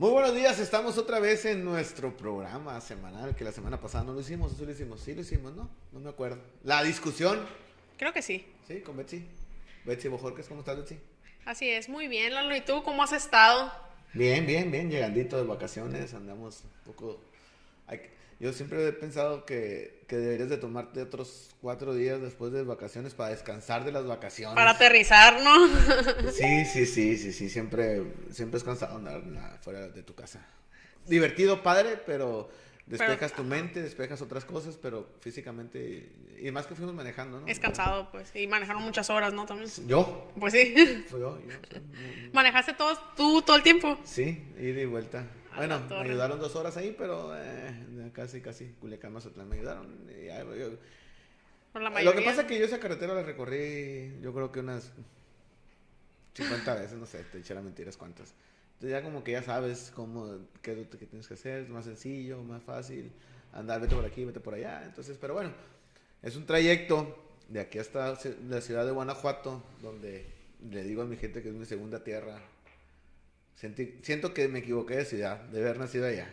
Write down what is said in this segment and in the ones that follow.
Muy buenos días, estamos otra vez en nuestro programa semanal, que la semana pasada no lo hicimos, sí lo hicimos, sí lo hicimos, ¿no? No me acuerdo. La discusión, Creo que sí. sí, con Betsy. Betsy Bojorques, ¿cómo estás, Betsy? Así es, muy bien, Lalo. ¿Y tú cómo has estado? Bien, bien, bien, llegandito de vacaciones, andamos un poco... hay Yo siempre he pensado que, que deberías de tomarte otros cuatro días después de vacaciones para descansar de las vacaciones. Para aterrizar, ¿no? Sí, sí, sí, sí, sí, siempre, siempre es cansado andar fuera de tu casa. Divertido, padre, pero despejas tu mente, despejas otras cosas, pero físicamente, y más que fuimos manejando, ¿no? es cansado, pues. Y manejaron muchas horas, ¿no? También. Yo, Pues sí. fui yo, yo, sí, ¿Manejaste todo, tú todo el tiempo? sí, ida y vuelta. Bueno, me ayudaron dos horas ahí, pero eh, casi, casi, Culiacán, Mazatlán me ayudaron. y yo- la Lo mayoría. que pasa es que yo esa carretera la recorrí, yo creo que unas 50 veces, no sé, te echara mentiras cuántas. Entonces ya como que ya sabes cómo, qué es lo que tienes que hacer, es más sencillo, más fácil, andar, vete por aquí, vete por allá. Entonces, pero bueno, es un trayecto de aquí hasta la ciudad de Guanajuato, donde le digo a mi gente que es mi segunda tierra. Sentí- siento que me equivoqué de ciudad, de haber nacido allá.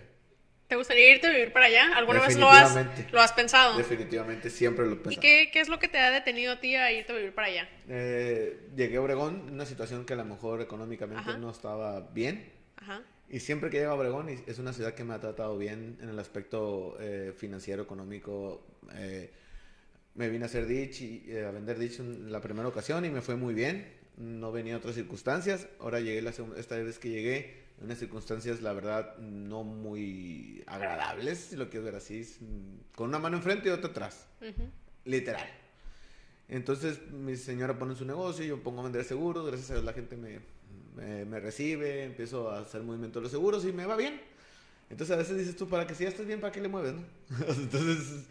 ¿Te gustaría irte a vivir para allá? ¿Alguna vez lo has, lo has pensado? Definitivamente siempre lo he ¿Y pensado. qué, qué es lo que te ha detenido a ti a irte a vivir para allá? Eh, llegué a Obregón una situación que a lo mejor económicamente Ajá. no estaba bien. Ajá. Y siempre que llego a Obregón y- es una ciudad que me ha tratado bien en el aspecto eh, financiero, económico. eh, me vine a hacer ditch y eh, a vender ditch en la primera ocasión y me fue muy bien. No venía otras circunstancias. Ahora llegué la segunda, esta vez que llegué en unas circunstancias, la verdad, no muy agradables, si lo quieres ver así, es, con una mano enfrente y otra atrás. Literal. Entonces mi señora pone su negocio, yo pongo a vender seguros, gracias a Dios la gente me, me, me recibe, empiezo a hacer movimiento de los seguros y me va bien. Entonces a veces dices tú, para que si ya estás bien, ¿para qué le mueves? no? Entonces,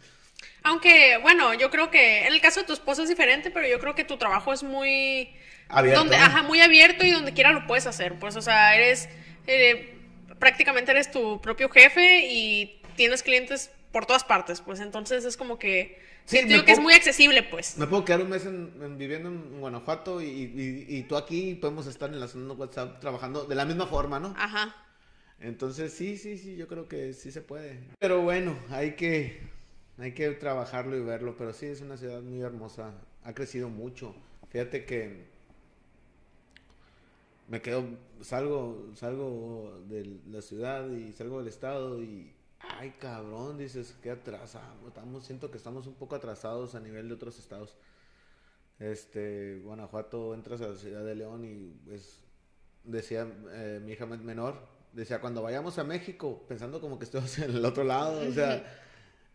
Aunque, bueno, yo creo que en el caso de tu esposo es diferente, pero yo creo que tu trabajo es muy... Abierto, Donde, ajá, muy abierto y donde quiera lo puedes hacer. Pues, o sea, eres... eh, prácticamente eres tu propio jefe y tienes clientes por todas partes, pues. Entonces es como que... Sí, siento que es muy accesible, pues. me puedo quedar un mes en- en viviendo en Guanajuato y, y- y tú aquí podemos estar en la zona de WhatsApp trabajando de la misma forma, ¿no? Ajá. Entonces, sí, sí, sí, yo creo que sí se puede. Pero bueno, hay que, hay que trabajarlo y verlo. Pero sí, es una ciudad muy hermosa. Ha crecido mucho. Fíjate que me quedo, salgo, salgo de la ciudad y salgo del estado y, ay, cabrón, dices, qué atrasado. Estamos, siento que estamos un poco atrasados a nivel de otros estados. Este, Guanajuato, entras a la ciudad de León y es, decía eh, mi hija men- menor, decía, cuando vayamos a México, pensando como que estamos en el otro lado, o sea,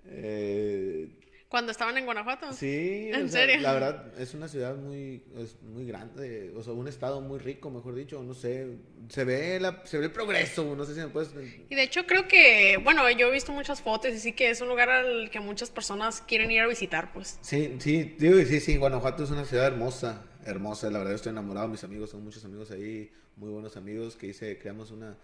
eh, Cuando estaban en Guanajuato. sí, ¿En o sea, serio? la verdad, es una ciudad muy, es muy grande, o sea, un estado muy rico, mejor dicho, no sé, se ve, la, se ve el progreso, no sé si me puedes... Y de hecho creo que, bueno, yo he visto muchas fotos y sí que es un lugar al que muchas personas quieren ir a visitar, pues. Sí, sí, digo, sí, sí, Guanajuato es una ciudad hermosa, hermosa, la verdad estoy enamorado, mis amigos, son muchos amigos ahí, muy buenos amigos, que hice, creamos una,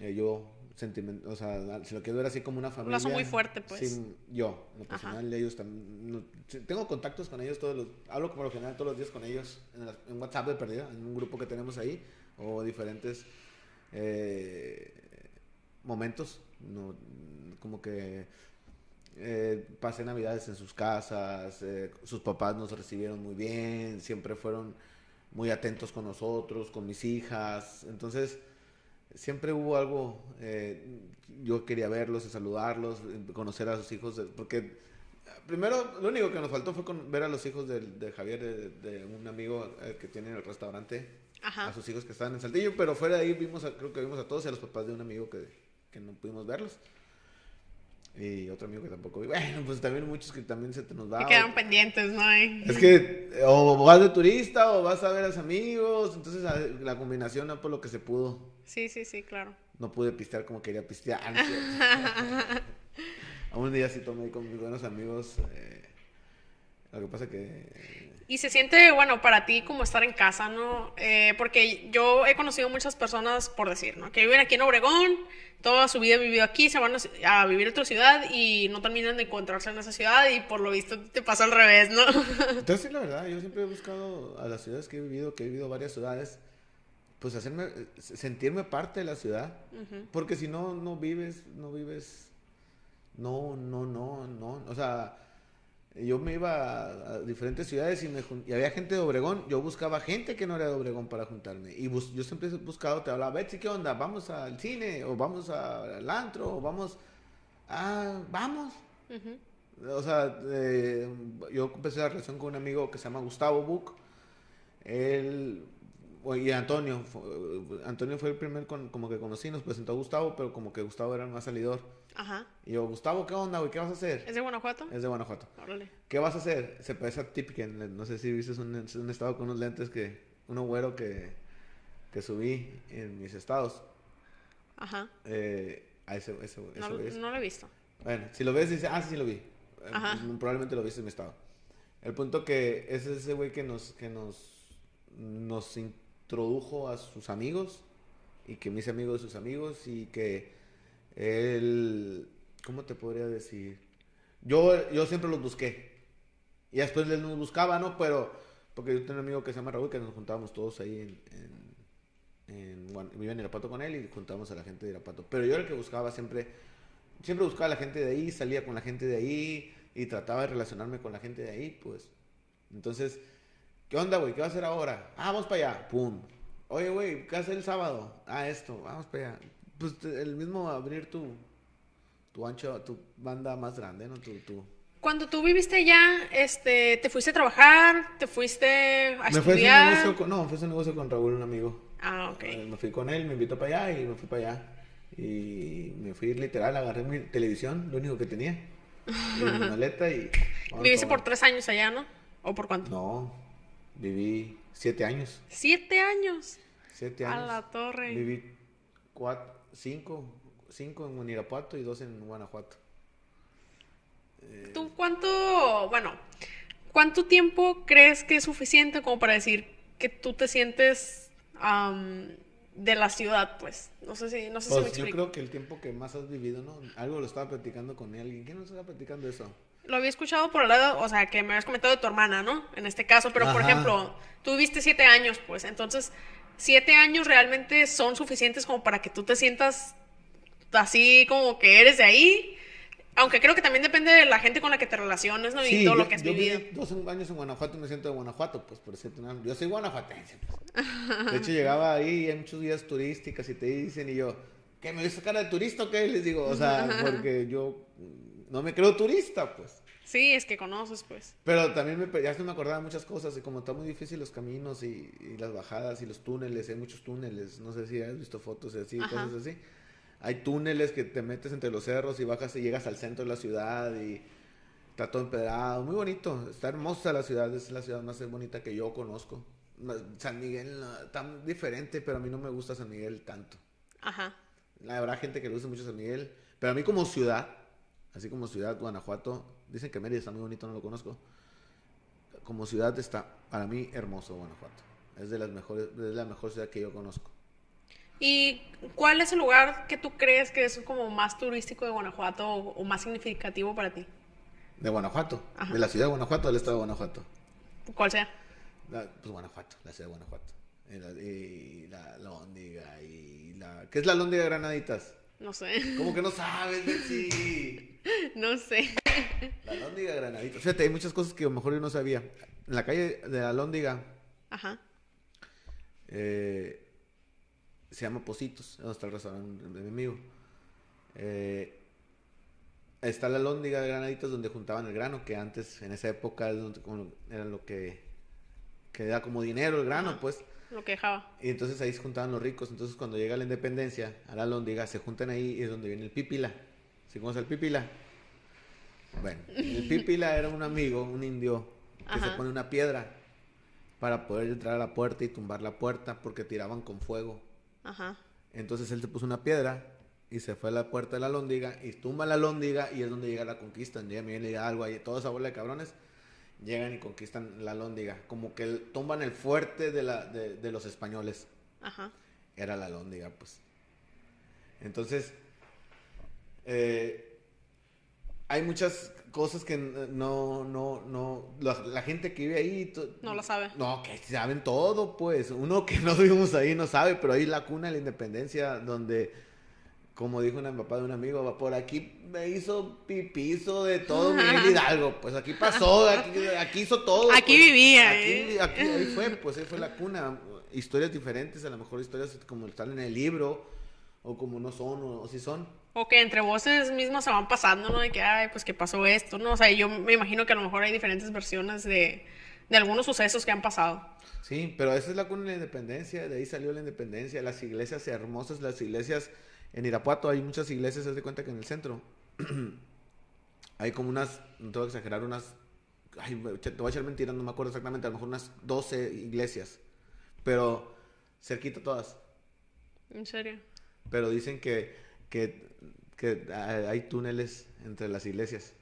eh, yo, sentiment, o sea, si lo quiero ver así como una familia. lazo muy fuerte, pues. Sí, yo, en lo Ajá. personal, ellos también, no- tengo contactos con ellos todos los, hablo por lo general todos los días con ellos, en, la- en WhatsApp de perdida, en un grupo que tenemos ahí, o diferentes eh, momentos, no, como que eh, pasé navidades en sus casas, eh, sus papás nos recibieron muy bien, siempre fueron muy atentos con nosotros, con mis hijas, entonces siempre hubo algo, eh, yo quería verlos, saludarlos, conocer a sus hijos, de- porque primero lo único que nos faltó fue con- ver a los hijos del- de, Javier, de, de un amigo eh, que tiene el restaurante, Ajá. a sus hijos que estaban en Saltillo, pero fuera de ahí vimos, a- creo que vimos a todos y a los papás de un amigo que, que no pudimos verlos. Y otro amigo que tampoco vi. Bueno, pues también muchos que también se te nos va. Que quedan pendientes, ¿no? Es que o vas de turista o vas a ver a los amigos, entonces la combinación no por lo que se pudo. Sí, sí, sí, claro. No pude pistear como quería pistear. un día sí tomé con mis buenos amigos. eh, lo que pasa que... Y se siente, bueno, para ti como estar en casa, ¿no? Eh, porque yo he conocido muchas personas, por decir, ¿no? Que viven aquí en Obregón, toda su vida han vivido aquí, se van a, a vivir a otra ciudad y no terminan de encontrarse en esa ciudad y por lo visto te pasa al revés, ¿no? Entonces, sí, la verdad, yo siempre he buscado a las ciudades que he vivido, que he vivido varias ciudades, pues hacerme, sentirme parte de la ciudad. Porque si no, no vives, no vives, no, no, no, no. O sea, yo me iba a, diferentes ciudades y, me, y había gente de Obregón. Yo buscaba gente que no era de Obregón para juntarme. Y yo siempre he buscado, te hablaba, Betsy, ¿qué onda? ¿Vamos al cine? ¿O vamos al antro? ¿O vamos? Ah, vamos. O sea, eh, yo empecé la relación con un amigo que se llama Gustavo Buc. Él y Antonio, Antonio fue el primer como que conocí, nos presentó a Gustavo, pero como que Gustavo era el más salidor. Ajá. Y yo, Gustavo, ¿qué onda, güey? ¿Qué vas a hacer? ¿Es de Guanajuato? Es de Guanajuato. Órale. ¿Qué vas a hacer? Se parece a Tipken, no sé si viste un, un estado con unos lentes que, uno güero que, que subí en mis estados. Ajá. Eh, a ese, ese, no, no, lo he visto. Bueno, si lo ves, dice, ah, sí, lo vi. Ajá. Pues, probablemente lo viste en mi estado. El punto que ese es ese güey que nos, que nos, nos introdujo a sus amigos y que mis amigos de sus amigos y que él, ¿cómo te podría decir? Yo, yo siempre los busqué. Y después él nos buscaba, ¿no? Pero, porque yo tengo un amigo que se llama Raúl, que nos juntábamos todos ahí en, en, bueno, vivía en Irapato con él y juntábamos a la gente de Irapato. Pero yo era el que buscaba siempre, siempre buscaba a la gente de ahí, salía con la gente de ahí y trataba de relacionarme con la gente de ahí, pues. Entonces, ¿Qué onda, güey? ¿Qué vas a hacer ahora? Ah, vamos para allá. Pum. Oye, güey, ¿qué hacer el sábado? Ah, esto, vamos para allá. Pues el mismo abrir tu, tu ancho, tu banda más grande, ¿no? Tu, tu... Cuando tú viviste allá, este, ¿te fuiste a trabajar? ¿Te fuiste a me estudiar? Fui negocio con, no, fue a negocio con Raúl, un amigo. Ah, ok. Eh, me fui con él, me invitó para allá y me fui para allá. Y me fui literal, agarré mi televisión, lo único que tenía. Y mi maleta y... Viviste por tres años allá, ¿no? ¿O por cuánto? No, Viví siete años. ¿Siete años? Siete años. A la torre. Viví cuatro, cinco, cinco en Irapuato y dos en Guanajuato. ¿Tú cuánto, bueno, cuánto tiempo crees que es suficiente como para decir que tú te sientes de la ciudad, pues? No sé si, no sé si pues me Yo creo que el tiempo que más has vivido, ¿no? Algo lo estaba platicando con alguien. ¿Quién nos estaba platicando eso? Lo había escuchado por el lado, o sea, que me habías comentado de tu hermana, ¿no? En este caso, pero por ejemplo, tú viviste siete años, pues, entonces, siete años realmente son suficientes como para que tú te sientas así como que eres de ahí. Aunque creo que también depende de la gente con la que te relaciones, ¿no? y todo lo que has yo vivido. Viví dos años en Guanajuato y me siento de Guanajuato, pues, por cierto. Yo soy guanajuatense, pues. De hecho, llegaba ahí y hay muchos días turísticas y te dicen, y yo, ¿qué me ves cara de turista o qué? Les digo, o sea, porque yo no me creo turista, pues. Sí, es que conoces, pues. Pero también me, ya se me acordaba muchas cosas, y como está muy difícil los caminos y, las bajadas y los túneles, hay muchos túneles, no sé si has visto fotos y así, cosas así. Hay túneles que te metes entre los cerros y bajas y llegas al centro de la ciudad y está todo empedrado, muy bonito, está hermosa la ciudad, es la ciudad más bonita que yo conozco. San Miguel tan diferente, pero a mí no me gusta San Miguel tanto. Ajá. Habrá gente que le gusta mucho San Miguel, pero a mí como ciudad, así como ciudad, Guanajuato, dicen que Mérida está muy bonito, no lo conozco. Como ciudad está, para mí, hermoso Guanajuato. Es de las mejores, es la mejor ciudad que yo conozco. ¿Y cuál es el lugar que tú crees que es como más turístico de Guanajuato o, más significativo para ti? De Guanajuato, de la ciudad de Guanajuato, del estado de Guanajuato. ¿Cuál sea? pues Guanajuato, la ciudad de Guanajuato. Y la, y la Lóndiga y la... ¿Qué es la Lóndiga de Granaditas? No sé. ¿Cómo que no sabes, Betsy? no sé. La Lóndiga Granadita. Fíjate, hay muchas cosas que a lo mejor yo no sabía. En la calle de la Lóndiga. Ajá. Eh, se llama Positos, donde está el restaurante de mi amigo. Eh, está la Lóndiga de Granaditas donde juntaban el grano, que antes, en esa época, era lo que, que da como dinero el grano, pues. Lo que dejaba. Y entonces ahí se juntaban los ricos. Entonces cuando llega la independencia, a la Lóndiga, se juntan ahí y es donde viene el pipila. ¿Sí conoces el pipila? Bueno, el pipila era un amigo, un indio, que se pone una piedra para poder entrar a la puerta y tumbar la puerta porque tiraban con fuego. Ajá. Entonces él se puso una piedra y se fue a la puerta de la lóndiga y tumba la lóndiga y es donde llega la conquista. Llega Miguel y algo ahí, toda esa bola de cabrones llegan y conquistan la Lóndiga. Como que tumban el fuerte de, la, de, los españoles. Ajá. Era la Lóndiga, pues. Entonces, eh, hay muchas cosas que no, no, no, la, la gente que vive ahí... No lo sabe. No, que saben todo, pues. Uno que no vivimos ahí no sabe, pero ahí la cuna de la independencia, donde, como dijo un papá de un amigo, por aquí me hizo pipizo de todo Miguel Hidalgo. Pues aquí pasó, aquí, aquí hizo todo. Aquí pues. vivía, Aquí, ¿eh? aquí- ahí fue, pues ahí fue la cuna. Historias diferentes, a lo mejor historias como están en el libro, o como no son, o, o sí son. O que entre voces mismas se van pasando, ¿no? De que, ay, pues que pasó esto, ¿no? O sea, yo me imagino que a lo mejor hay diferentes versiones de, de algunos sucesos que han pasado. Sí, pero esa es la cuna de la independencia, de ahí salió la independencia, las iglesias hermosas, las iglesias en Irapuato, hay muchas iglesias, haz de cuenta que en el centro hay como unas, no te voy a exagerar, unas, ay, te voy a echar mentiras, no me acuerdo exactamente, a lo mejor unas 12 iglesias, pero cerquita todas, En serio. pero dicen que, que, que hay túneles entre las iglesias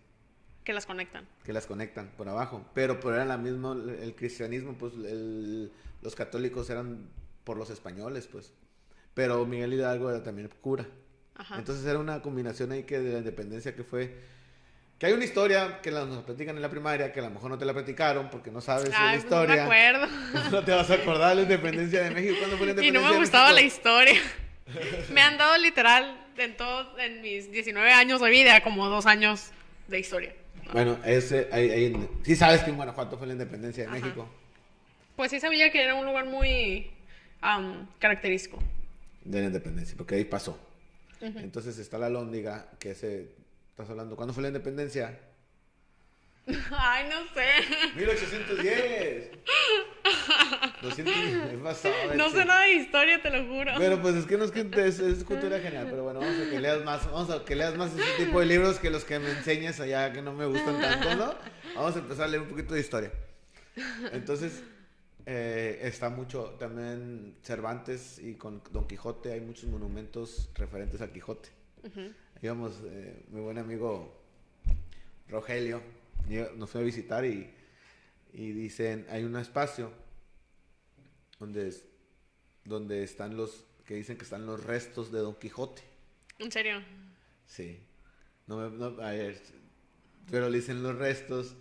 Que las conectan. que las conectan por abajo. Pero, pero era la misma, el cristianismo, pues el- los católicos eran por los españoles, pues. Pero Miguel Hidalgo era también cura. Ajá. Entonces era una combinación ahí que de la independencia que fue... Que hay una historia que la- nos platican en la primaria, que a lo mejor no te la platicaron porque no sabes Ay, la pues no me historia. acuerdo. no te vas a acordar de la independencia de México. ¿Cuándo fue la Y independencia no me de gustaba la historia. me han dado literal en todo, en mis 19 años de vida, como dos años de historia. Bueno, ese, ahí, ahí- sí sabes que en Guanajuato fue la independencia de Ajá. México. Pues sí sabía que era un lugar muy am, característico. De la independencia, porque ahí pasó. Entonces está la Lóndiga, que se... ¿Estás hablando? ¿Cuándo fue la independencia? Ay, no sé. 1810. 200 es pasado, No sé nada de historia, te lo juro. Pero pues es que no es que es, es cultura general, pero bueno, vamos a que leas más, vamos a que leas más ese tipo de libros que los que me enseñes allá que no me gustan tanto, ¿no? Vamos a empezar a leer un poquito de historia. Entonces, eh, está mucho también Cervantes y con Don Quijote hay muchos monumentos referentes a Quijote. Eh, mi buen amigo Rogelio nos fue a visitar y, y dicen, hay un espacio donde, es- donde están los, que dicen que están los restos de Don Quijote. En serio. Sí. No me, no, a ver, pero le dicen los restos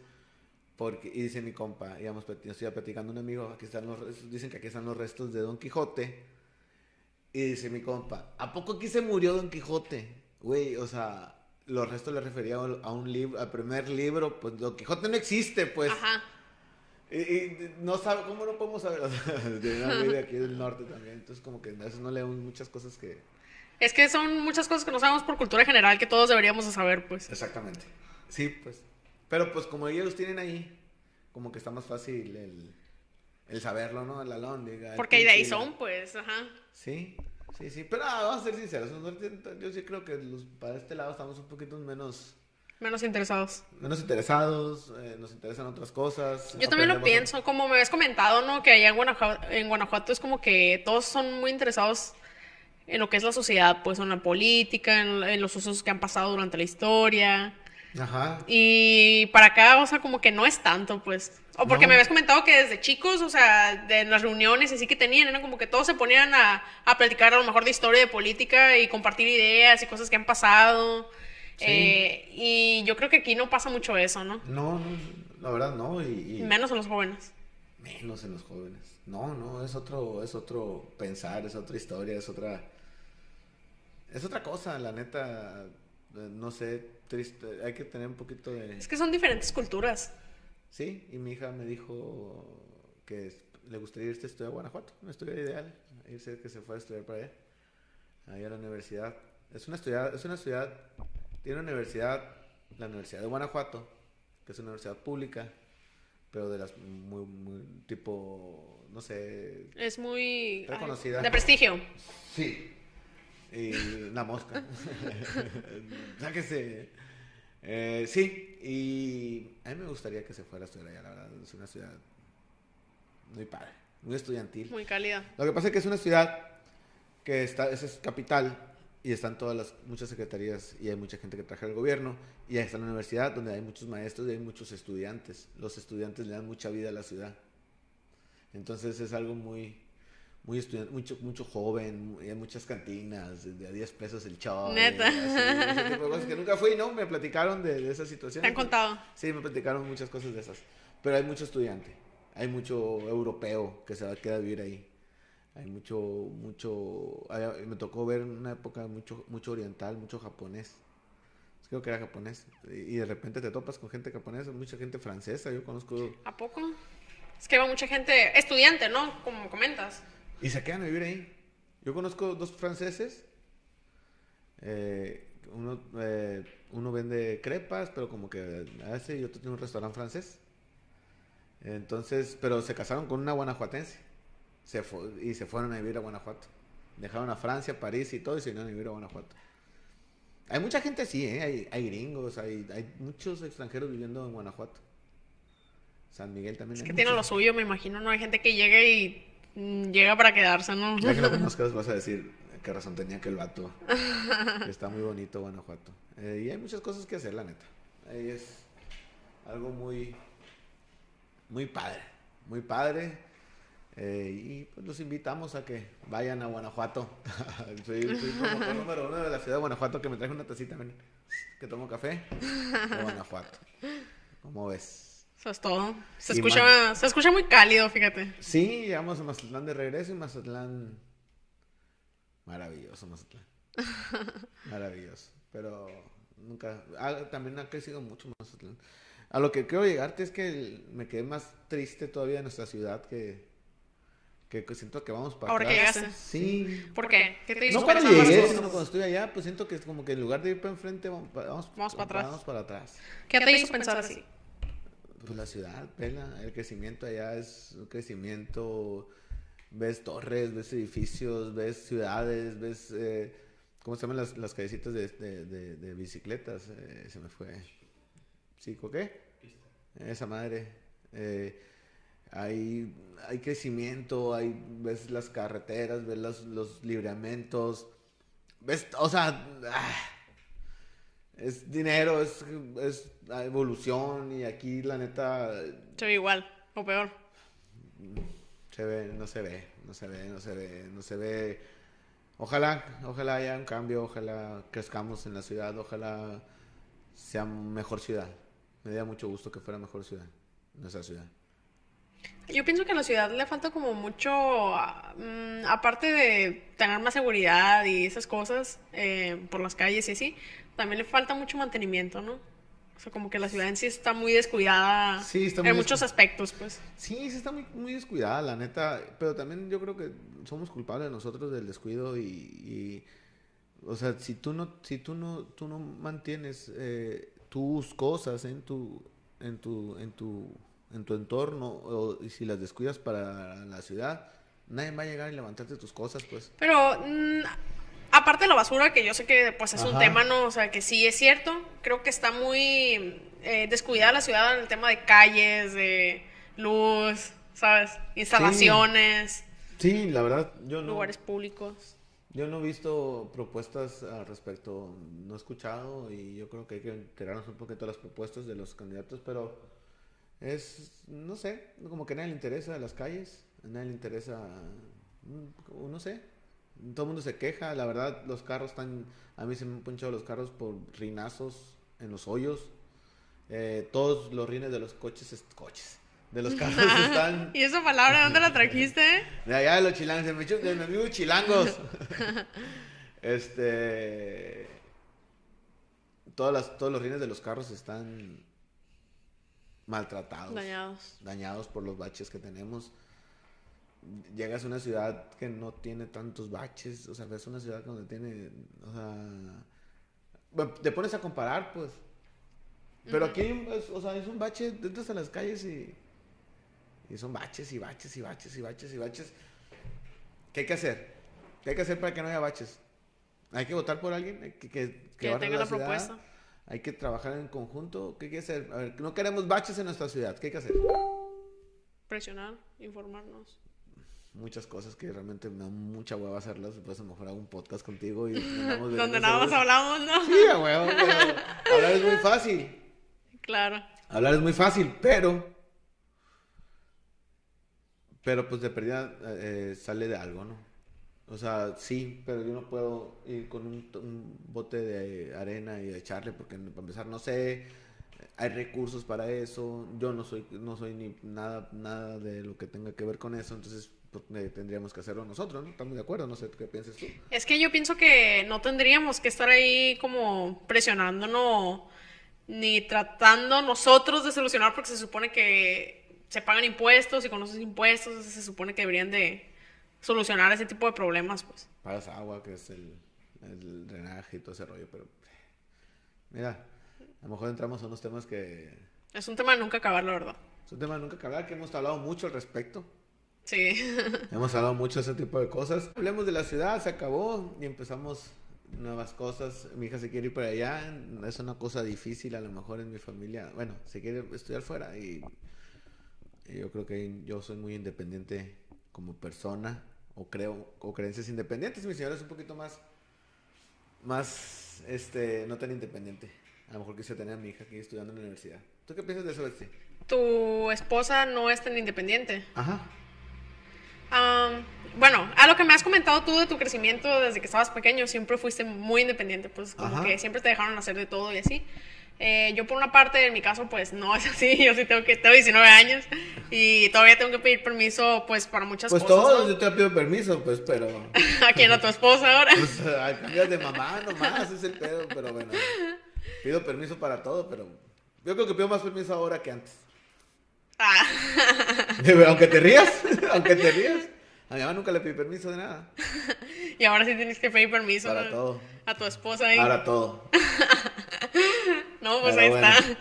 porque, y dice mi compa, íbamos, yo estoy platicando un amigo, aquí están los restos, dicen que aquí están los restos de Don Quijote. Y dice mi compa, ¿a poco aquí se murió Don Quijote? Güey, o sea, los restos le refería a un libro, al primer libro, pues Don Quijote no existe, pues. Ajá. Y, y no sabe, ¿cómo no podemos saber? O sea, de una de aquí del norte también, entonces como que a veces no leemos muchas cosas que... Es que son muchas cosas que no sabemos por cultura general que todos deberíamos de saber, pues. Exactamente. Sí, pues. Pero pues como ellos los tienen ahí, como que está más fácil el, el saberlo, ¿no? La lóndiga. Porque de ahí son, pues, ajá. Sí, sí, sí. Pero ah, vamos a ser sinceros. Yo sí creo que los, para este lado estamos un poquito menos, Menos interesados. menos interesados, eh, nos interesan otras cosas. Yo también lo pienso, como me habías comentado, ¿no? Que allá en Guanajuato, en Guanajuato es como que todos son muy interesados en lo que es la sociedad, pues en la política, en, en los usos que han pasado durante la historia. Ajá. Y para acá, o sea, como que no es tanto, pues. O porque No. me habías comentado que desde chicos, o sea, de en las reuniones así que tenían, era como que todos se ponían a, a platicar a lo mejor de historia, de política y compartir ideas y cosas que han pasado. Sí. Eh, y yo creo que aquí no pasa mucho eso, ¿no? No, no, la verdad no. Y, y Menos en los jóvenes. menos en los jóvenes. No, no, es otro, es otro pensar, es otra historia, es otra... Es otra cosa, la neta, eh, no sé, triste, hay que tener un poquito de... Es que son diferentes culturas. Sí, y mi hija me dijo que le gustaría irse a estudiar a Guanajuato, una estudia ideal, irse que se fuera a estudiar para allá, ahí a la universidad. Es una ciudad, es una ciudad, tiene una universidad, la Universidad de Guanajuato, que es una universidad pública, pero de las muy, muy tipo, no sé, Es muy... Reconocida. ay, de prestigio. Sí. Y una mosca. Sáquese. Eh, sí, y a mí me gustaría que se fuera a estudiar allá, la verdad. Es una ciudad muy padre, muy estudiantil. Muy cálida. Lo que pasa es que es una ciudad que está, es capital y están todas las, muchas secretarías y hay mucha gente que trabaja en el gobierno y ahí está la universidad donde hay muchos maestros y hay muchos estudiantes. Los estudiantes le dan mucha vida a la ciudad. Entonces es algo muy, muy estudiante, mucho, mucho joven, hay muchas cantinas, de a 10 pesos el show. Neta. así, ese tipo de cosas que nunca fui, ¿no? Me platicaron de, de esa situación. ¿Te han contado? Sí, me platicaron muchas cosas de esas. Pero hay mucho estudiante, hay mucho europeo que se va a quedar a vivir ahí. Hay mucho, mucho, hay- me tocó ver en una época mucho, mucho oriental, mucho japonés. Creo que era japonés. Y de repente te topas con gente japonesa, mucha gente francesa. Yo conozco ¿A poco? Es que va mucha gente, estudiante, ¿no? Como comentas. Y se quedan a vivir ahí. Yo conozco dos franceses. eh, uno, eh, uno vende crepas, pero como que hace, y otro tiene un restaurante francés. Entonces, pero se casaron con una guanajuatense. Se fu- y se fueron a vivir a Guanajuato. Dejaron a Francia, París y todo y se vinieron a vivir a Guanajuato. Hay mucha gente así, ¿eh? hay, hay gringos, hay, hay muchos extranjeros viviendo en Guanajuato. San Miguel también. Es que tiene lo suyo, me imagino, ¿no? Hay gente que llega y llega para quedarse, ¿no? Ya que lo conozcas vas a decir qué razón tenía que el vato. Está muy bonito Guanajuato. Eh, y hay muchas cosas que hacer, la neta. Ahí es algo muy, muy padre. Muy padre. Eh, y pues los invitamos a que vayan a Guanajuato. soy, soy promotor número uno de la ciudad de Guanajuato que me traje una tacita, ven, que tomo café. De Guanajuato. ¿Cómo ves? Eso es todo. Se Y escucha, se escucha muy cálido, fíjate. Sí, llegamos a Mazatlán de regreso y Mazatlán. Maravilloso, Mazatlán. Maravilloso. Pero nunca. ah, también ha crecido mucho Mazatlán. A lo que quiero llegarte es que me quedé más triste todavía de nuestra ciudad que. que que siento que vamos para Ahora que atrás. llegaste. Sí. ¿Por qué? ¿Qué te hizo No cuando llegué, sino cuando estoy allá, pues siento que es como que en lugar de ir para enfrente, vamos, vamos, Vamos para atrás. Vamos para atrás. ¿Qué te hizo pensar así? Pues la ciudad, pela, el crecimiento allá es un crecimiento, ves torres, ves edificios, ves ciudades, ves, eh, ¿cómo se llaman las, las callecitas de, de- de- de bicicletas? Eh, se me fue. ¿Sí, ¿con qué? Esa madre. Eh, hay, hay crecimiento, hay, ves las carreteras, ves los, los libramentos, ves, o sea, ah, es dinero, es, es evolución y aquí la neta Se ve igual, o peor. se ve, no se ve, no se ve, no se ve, no se ve. Ojalá, ojalá haya un cambio, ojalá crezcamos en la ciudad, ojalá sea mejor ciudad. Me daría mucho gusto que fuera mejor ciudad, nuestra ciudad. Yo pienso que a la ciudad le falta como mucho, mm, aparte de tener más seguridad y esas cosas eh, por las calles y así, también le falta mucho mantenimiento, ¿no? O sea, como que la ciudad en sí está muy descuidada Sí, está en muchos aspectos, pues. Sí, sí está muy, muy descuidada, la neta. Pero también yo creo que somos culpables nosotros del descuido y, y, o sea, si tú no, si tú no, tú no mantienes eh, tus cosas en tu, en tu, en tu, en tu entorno o, y si las descuidas para la ciudad, nadie va a llegar y levantarte tus cosas, pues. Pero mm, aparte de la basura, que yo sé que pues es un tema, ¿no? O sea, que sí es cierto, creo que está muy eh, descuidada la ciudad en el tema de calles, de luz, ¿sabes? Instalaciones, Sí, la verdad, yo no. lugares públicos. Yo no he visto propuestas al respecto, no he escuchado y yo creo que hay que enterarnos un poquito de las propuestas de los candidatos, pero es, no sé, como que a nadie le interesa las calles, a nadie le interesa, mm, no sé, todo el mundo se queja, la verdad los carros están, a mí se me han punchado los carros por rinazos en los hoyos, eh, todos los rines de los coches, coches, de los carros están ¿Y esa palabra dónde la trajiste? de allá de los chilangos, de chu- de mis amigos chilangos. este. Todas las, todos los rines de los carros están maltratados, Dañados. dañados por los baches que tenemos. Llegas a una ciudad que no tiene tantos baches, o sea, ves una ciudad donde tiene, o sea, bueno, te pones a comparar, pues. Pero aquí, es- o sea, es un bache, entras a las calles y, y son baches y baches y baches y baches y baches. ¿Qué hay que hacer? ¿Qué hay que hacer para que no haya baches? Hay que votar por alguien hay que, que, Que barra tenga la ciudad. propuesta. Hay que trabajar en conjunto. ¿Qué hay que hacer? A ver, no queremos baches en nuestra ciudad. ¿Qué hay que hacer? Presionar, informarnos. Muchas cosas que realmente me dan mucha hueva hacerlas. Pues a lo mejor hago un podcast contigo y Donde nada más hablamos, ¿no? Sí, a huevo, pero hablar es muy fácil. Claro. Hablar es muy fácil, pero Pero pues de perdida eh, sale de algo, ¿no? O sea, sí, pero yo no puedo ir con un, un bote de arena y echarle porque para empezar no sé, hay recursos para eso, yo no soy no soy ni nada nada de lo que tenga que ver con eso, entonces tendríamos que hacerlo nosotros, ¿no? Estamos de acuerdo, no sé qué piensas tú. Es que yo pienso que no tendríamos que estar ahí como presionándonos ni tratando nosotros de solucionar porque se supone que se pagan impuestos y con esos impuestos se supone que deberían de solucionar ese tipo de problemas, pues. Pagas agua, que es el, el drenaje y todo ese rollo, pero mira, a lo mejor entramos a unos temas que... Es un tema de nunca acabar, la verdad. Es un tema de nunca acabar, que hemos hablado mucho al respecto. Sí. hemos hablado mucho de ese tipo de cosas. Hablemos de la ciudad, se acabó y empezamos nuevas cosas. Mi hija se quiere ir para allá. Es una cosa difícil a lo mejor en mi familia. Bueno, se quiere estudiar fuera y, y yo creo que yo soy muy independiente como persona o creo o creencias independientes. Mi señora es un poquito más más este no tan independiente. A lo mejor quise tener a mi hija aquí estudiando en la universidad. ¿Tú qué piensas de eso, Betsy? Tu esposa no es tan independiente. Ajá. Am, bueno, a lo que me has comentado tú de tu crecimiento desde que estabas pequeño, siempre fuiste muy independiente, pues como Ajá. que siempre te dejaron hacer de todo y así. Eh, yo por una parte, en mi caso, pues no es así, yo sí tengo que, tengo 19 años y todavía tengo que pedir permiso, pues para muchas Pues cosas. todos, ¿no? yo te pido permiso, pues, pero... ¿A quién? ¿A tu esposa ahora? Pues ay, de mamá nomás, es el pedo, pero bueno. Pido permiso para todo, pero... Yo creo que pido más permiso ahora que antes. Ah, Aunque te rías, aunque te rías. A mi mamá nunca le pedí permiso de nada. y ahora sí tienes que pedir permiso Para ¿no? todo. a tu esposa. Ahora todo. no, pues Pero ahí bueno. está.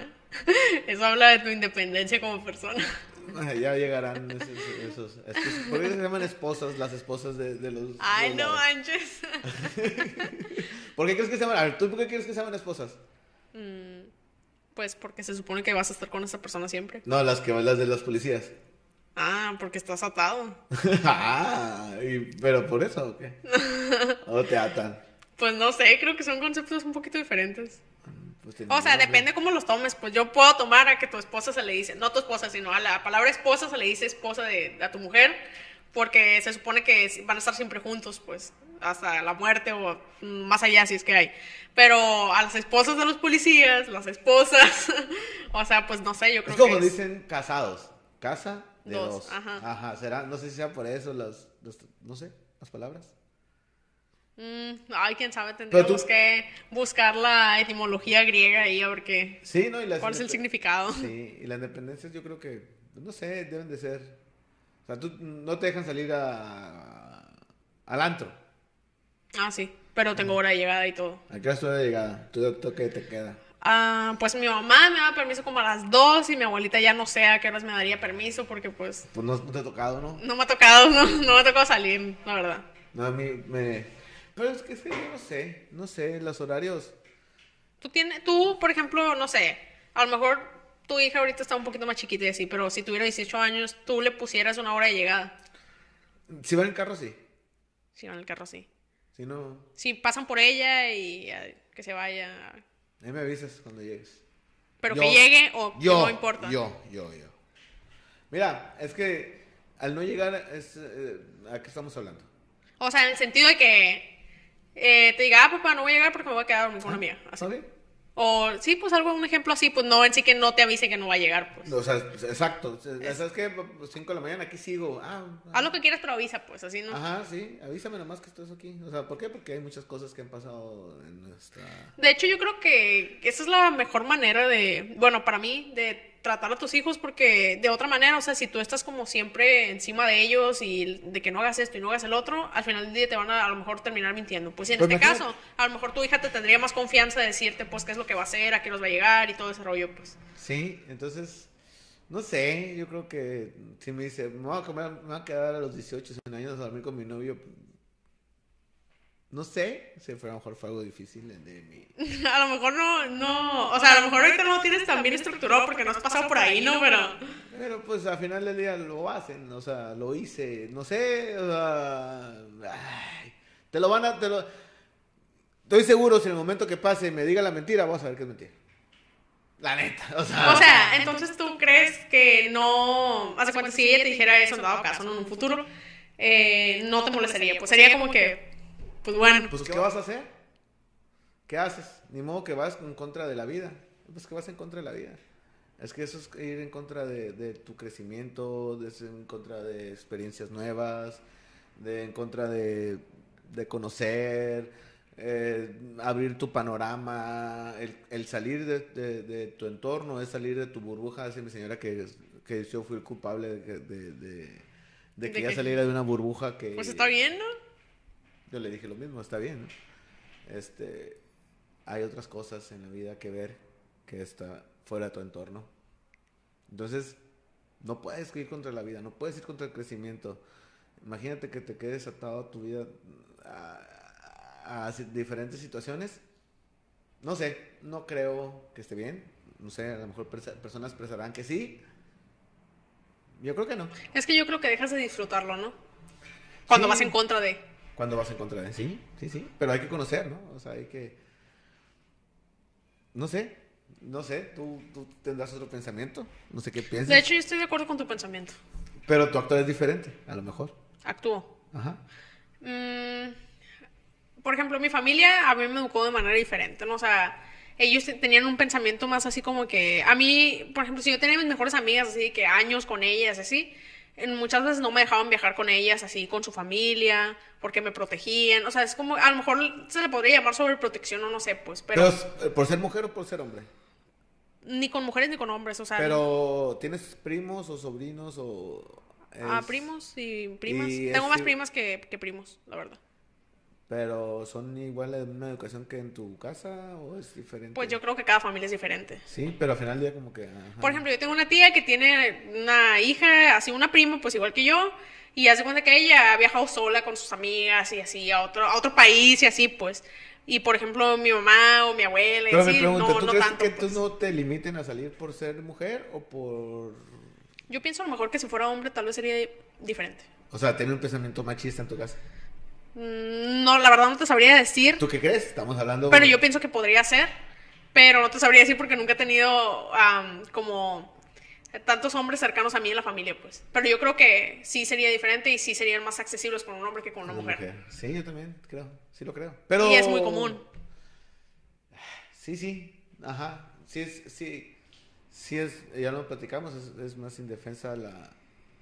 Eso habla de tu independencia como persona. Ya llegarán esos... esos, ¿Por qué se llaman esposas, las esposas de, de los... Ay, no manches. ¿Por qué crees que se llaman... A ver, ¿tú por qué quieres que se llaman esposas? Pues porque se supone que vas a estar con esa persona siempre. No, las que las de los policías. Ah, porque estás atado. ah, y- pero por eso, ¿o qué? ¿O te atan? Pues no sé, creo que son conceptos un poquito diferentes. Pues te O sea, depende cómo los tomes. Pues yo puedo tomar a que tu esposa se le dice, no tu esposa, sino a la palabra esposa se le dice esposa de, a tu mujer, porque se supone que van a estar siempre juntos, pues, hasta la muerte o más allá si es que hay. Pero a las esposas de los policías, las esposas, o sea, pues no sé, yo creo Es como que es- dicen casados. Casa de Dos, dos. ajá. Ajá. será, no sé si sea por eso las, los- no sé, las palabras. Mm, ay, quién sabe, tendríamos tú- que buscar la etimología griega ahí a ver qué, Sí, ¿no? Y las cuál es el significado. Sí, y las independencias yo creo que, no sé, deben de ser. O sea, tú no te dejan salir a, al antro. Ah, sí, pero tengo hora de llegada y todo. ¿A qué hora es tu hora de llegada? ¿Tú, tú qué te queda? Ah, pues mi mamá me da permiso como a las 2 y mi abuelita ya no sé a qué horas me daría permiso porque pues Pues no, no te ha tocado, ¿no? no me ha tocado, no, no me ha tocado salir, la verdad. No, a mí me... Pero es que sí, yo no sé, no sé, los horarios... Tú tienes, tú, por ejemplo, no sé, a lo mejor tu hija ahorita está un poquito más chiquita y así, pero si tuviera 18 años, tú le pusieras una hora de llegada. Si van en carro, sí. Si van en el carro así. Si no, Si pasan por ella y ah, que se vaya, ahí me avisas cuando llegues. pero Yo- que llegue o que Yo, no importa. Yo, yo, yo. Mira, es que al no llegar, es, eh, ¿a qué estamos hablando? O sea, en el sentido de que eh, te diga, ah, papá, no voy a llegar porque me voy a quedar con una amiga. Así. O sí, pues algo, un ejemplo así, pues no en sí que no te avise que no va a llegar, pues. O sea, exacto. ¿Sabes qué? 5 de la mañana, aquí sigo. Ah, Haz lo que quieras, pero avisa, pues, así, ¿no? Ajá, sí. Avísame nomás que estás aquí. O sea, ¿por qué? Porque hay muchas cosas que han pasado en nuestra... De hecho, yo creo que esa es la mejor manera de, bueno, para mí, de tratar a tus hijos, porque de otra manera, o sea, si tú estás como siempre encima de ellos y de que no hagas esto y no hagas el otro, al final del día te van a a lo mejor terminar mintiendo. Pues en Pues este imagínate. caso, a lo mejor tu hija te tendría más confianza de decirte, pues, qué es lo que va a hacer, a qué nos va a llegar y todo ese rollo, pues. Sí, entonces, no sé, yo creo que si me dice, me voy a, comer- me voy a quedar a los 18 años a dormir con mi novio, no sé, si fue a lo mejor fue algo difícil de mi... A lo mejor no, no, o sea, a lo mejor ahorita no lo tienes tan bien estructurado porque no has pasado por ahí, ¿no? Pero... Pero pues al final del día lo hacen, o sea, lo hice, no sé, o sea, ay, te lo van a, te lo... Estoy seguro si en el momento que pase y me diga la mentira, voy a saber que es mentira. La neta, o sea. O sea, entonces tú crees que no. Hace cuenta, si ella te dijera eso en dado caso, ¿no? en un futuro, eh, no te molestaría. Pues sería como que. Pues bueno. Pues, ¿qué vas a hacer? ¿Qué haces? Ni modo que vas en contra de la vida. Pues que vas en contra de la vida. Es que eso es ir en contra de, de tu crecimiento, de ir en contra de experiencias nuevas, de en contra de, de conocer, eh, abrir tu panorama, el, el salir de, de- de tu entorno, es salir de tu burbuja. Dice mi señora que, que yo fui el culpable de que, de, de- de que ¿De ella saliera de una burbuja que... Pues está bien, ¿no? Yo le dije lo mismo, está bien. ¿no? Este, hay otras cosas en la vida que ver que está fuera de tu entorno. Entonces, no puedes ir contra la vida, no puedes ir contra el crecimiento. Imagínate que te quedes atado a tu vida a, a si- diferentes situaciones. No sé, no creo que esté bien. No sé, a lo mejor personas pensarán que sí. Yo creo que no. Es que yo creo que dejas de disfrutarlo, ¿no? Cuando Sí. vas en contra de. Cuando vas en contra de sí, sí, sí. Pero hay que conocer, ¿no? O sea, hay que. No sé, no sé, tú, tú tendrás otro pensamiento, no sé qué piensas. De hecho, yo estoy de acuerdo con tu pensamiento. Pero tu actor es diferente, a lo mejor. Actúo. Ajá. Mm, por ejemplo, mi familia a mí me educó de manera diferente, ¿no? O sea, ellos te- tenían un pensamiento más así como que, a mí, por ejemplo, si yo tenía mis mejores amigas, así que años con ellas, así, muchas veces no me dejaban viajar con ellas, así, con su familia, porque me protegían, o sea, es como, a lo mejor se le podría llamar sobreprotección o no sé, pues, pero, Pero, eh, por ser mujer o por ser hombre. ni con mujeres ni con hombres, o sea, Pero, ¿tienes primos o sobrinos o...? a es- primos y primas. y Tengo es más primas que, que primos, la verdad. Pero, ¿son igual de una educación que en tu casa o es diferente? Pues yo creo que cada familia es diferente. Sí, pero al final del día como que... ajá. Por ejemplo, yo tengo una tía que tiene una hija, así una prima, pues igual que yo, y hace cuenta que ella ha viajado sola con sus amigas y así a otro, a otro país y así, pues. Y por ejemplo, mi mamá o mi abuela, y Pero me pregunto, no, ¿tú no crees tanto. que pues. tú no te limiten a salir por ser mujer o por... Yo pienso a lo mejor que si fuera hombre tal vez sería diferente. O sea, tener un pensamiento machista en tu casa. Mm, No, la verdad no te sabría decir, ¿Tú qué crees? Estamos hablando... pero yo pienso que podría ser, pero no te sabría decir porque nunca he tenido como tantos hombres cercanos a mí en la familia, pues. Pero yo creo que sí sería diferente y sí serían más accesibles con un hombre que con una Una mujer. Sí, yo también creo. Sí lo creo. Pero... Y es muy común. Sí, sí. Ajá. Sí es... Sí, sí es... Ya lo platicamos. Es, es más indefensa la,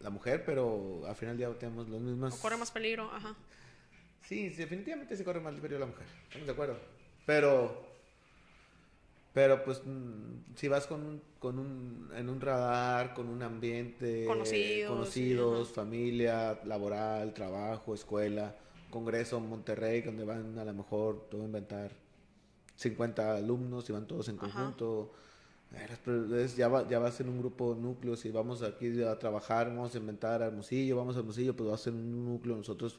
la mujer, pero al final del día tenemos los mismos... Corre más peligro, ajá. Sí, sí, definitivamente se corre más peligro la mujer. Estamos de acuerdo. Pero... Pero pues mm, si vas con un, con un, en un radar, con un ambiente, Conocidos, conocidos, ajá. familia, laboral, trabajo, escuela, congreso en Monterrey, donde van a lo mejor, a inventar, 50 alumnos y van todos en conjunto. Eres- ya, va, ya va a ser un grupo de núcleos y vamos aquí a trabajar, vamos a inventar Hermosillo, vamos a Hermosillo, pues va a ser un núcleo nosotros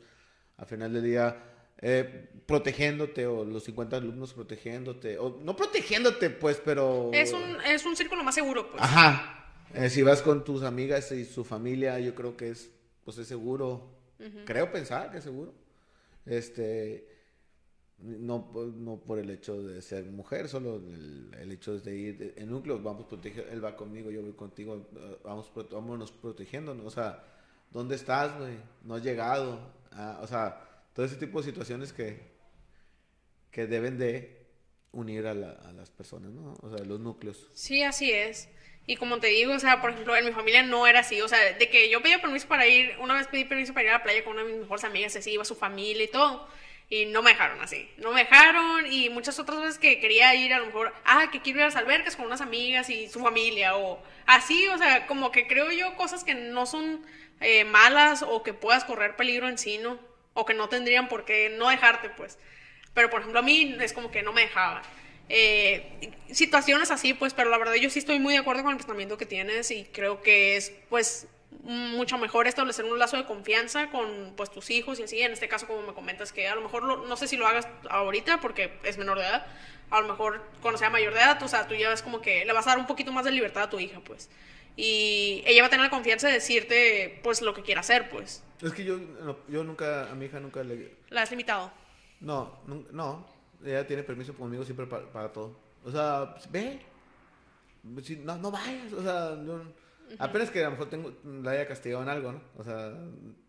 al final del día eh, protegiéndote o los 50 alumnos protegiéndote, o no protegiéndote pues, pero... Es un, es un círculo más seguro, pues. Ajá. Eh, si vas con tus amigas y su familia, yo creo que es, pues es seguro. Creo pensar que es seguro. Este, no, por- no por el hecho de ser mujer, solo el, el hecho de ir en núcleos, vamos proteger, él va conmigo, yo voy contigo, eh, vamos, vámonos protegiéndonos. O sea, ¿dónde estás, güey? No has llegado. Ah, o sea, todo ese tipo de situaciones que, que deben de unir a, la- a las personas, ¿no? O sea, los núcleos. Sí, así es. Y como te digo, o sea, por ejemplo, en mi familia no era así. O sea, de que yo pedía permiso para ir, una vez pedí permiso para ir a la playa con una de mis mejores amigas, así iba su familia y todo. Y no me dejaron así. No me dejaron. Y muchas otras veces que quería ir, a lo mejor, ah, que quiero ir a las albercas con unas amigas y su familia. O así, o sea, como que creo yo cosas que no son eh, malas o que puedas correr peligro en sí, ¿no? O que no tendrían por qué no dejarte, pues. Pero, por ejemplo, a mí es como que no me dejaban. Eh, situaciones así, pues, pero la verdad yo sí estoy muy de acuerdo con el pensamiento que tienes y creo que es, pues, mucho mejor establecer un lazo de confianza con, pues, tus hijos y así. En este caso, como me comentas, que a lo mejor, lo- no sé si lo hagas ahorita porque es menor de edad, a lo mejor cuando sea mayor de edad, o sea, tú ya ves como que le vas a dar un poquito más de libertad a tu hija, pues. Y ella va a tener la confianza de decirte, pues, lo que quiera hacer, pues. Es que yo, no, yo nunca, a mi hija nunca le... La has limitado. No, no, ella tiene permiso conmigo siempre para, para todo. O sea, pues, ve, no, no vayas, o sea, yo- apenas que a lo mejor tengo, la haya castigado en algo, ¿no? O sea,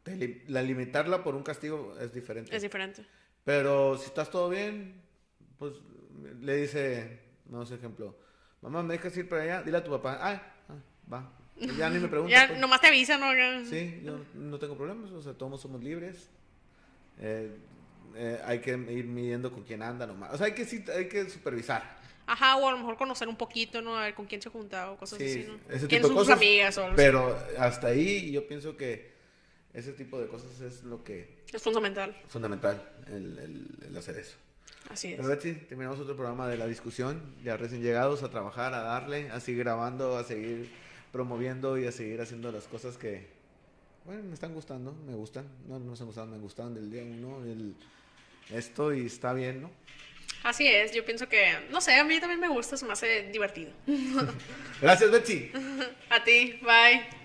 te la limitarla por un castigo es diferente. Es diferente. Pero si estás todo bien, pues le dice, no sé, ejemplo, mamá, ¿me dejas ir para allá? Dile a tu papá, ah, ah, va. Ya ni me preguntas. Ya pues. nomás te avisan, ¿no? Sí, yo no tengo problemas, o sea, todos somos libres. Eh, eh, hay que ir midiendo con quién anda nomás. O sea, hay que, sí, hay que supervisar. Ajá, o a lo mejor conocer un poquito, ¿no? A ver con quién se junta o cosas Sí, así, ¿no? ese ¿Quiénes tipo son cosas. sus amigas o algo así? Pero hasta ahí yo pienso que ese tipo de cosas es lo que Es fundamental. es fundamental, el, el- el hacer eso. Así es. Pero Betsy, terminamos otro programa de la discusión, ya recién llegados a trabajar, a darle, a seguir grabando, a seguir promoviendo y a seguir haciendo las cosas que, bueno, me están gustando, me gustan, no, no me están gustando, me gustaron del día uno, el, esto y está bien, ¿no? Así es, yo pienso que, no sé, a mí también me gusta, se me hace divertido. Gracias, Betsy. a ti, bye.